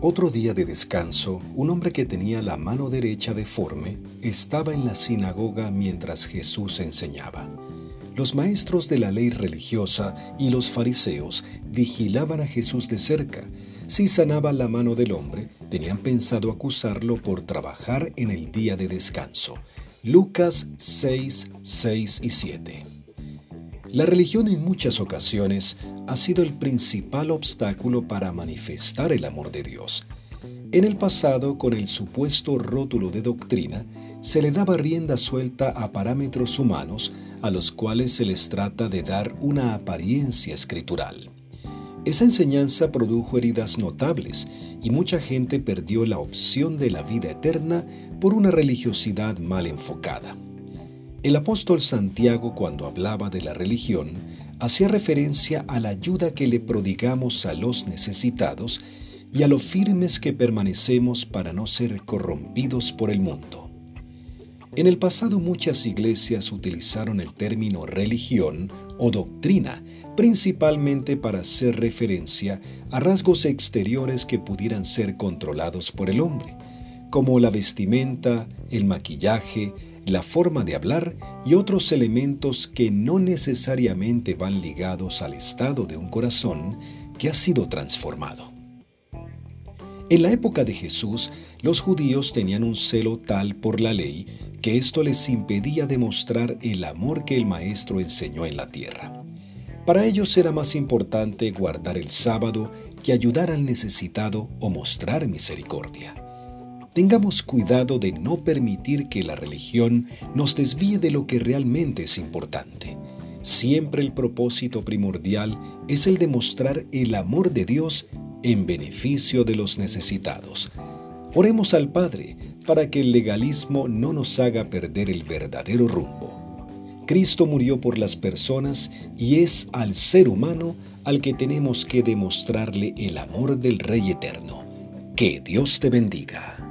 Otro día de descanso, un hombre que tenía la mano derecha deforme estaba en la sinagoga mientras Jesús enseñaba. Los maestros de la ley religiosa y los fariseos vigilaban a Jesús de cerca. Si sanaba la mano del hombre, tenían pensado acusarlo por trabajar en el día de descanso. Lucas 6, 6 y 7. La religión en muchas ocasiones ha sido el principal obstáculo para manifestar el amor de Dios. En el pasado, con el supuesto rótulo de doctrina, se le daba rienda suelta a parámetros humanos a los cuales se les trata de dar una apariencia escritural. Esa enseñanza produjo heridas notables y mucha gente perdió la opción de la vida eterna por una religiosidad mal enfocada. El apóstol Santiago cuando hablaba de la religión hacía referencia a la ayuda que le prodigamos a los necesitados y a lo firmes que permanecemos para no ser corrompidos por el mundo. En el pasado muchas iglesias utilizaron el término religión o doctrina principalmente para hacer referencia a rasgos exteriores que pudieran ser controlados por el hombre, como la vestimenta, el maquillaje, la forma de hablar y otros elementos que no necesariamente van ligados al estado de un corazón que ha sido transformado. En la época de Jesús, los judíos tenían un celo tal por la ley que esto les impedía demostrar el amor que el Maestro enseñó en la tierra. Para ellos era más importante guardar el sábado que ayudar al necesitado o mostrar misericordia. Tengamos cuidado de no permitir que la religión nos desvíe de lo que realmente es importante. Siempre el propósito primordial es el de mostrar el amor de Dios en beneficio de los necesitados. Oremos al Padre para que el legalismo no nos haga perder el verdadero rumbo. Cristo murió por las personas y es al ser humano al que tenemos que demostrarle el amor del Rey Eterno. Que Dios te bendiga.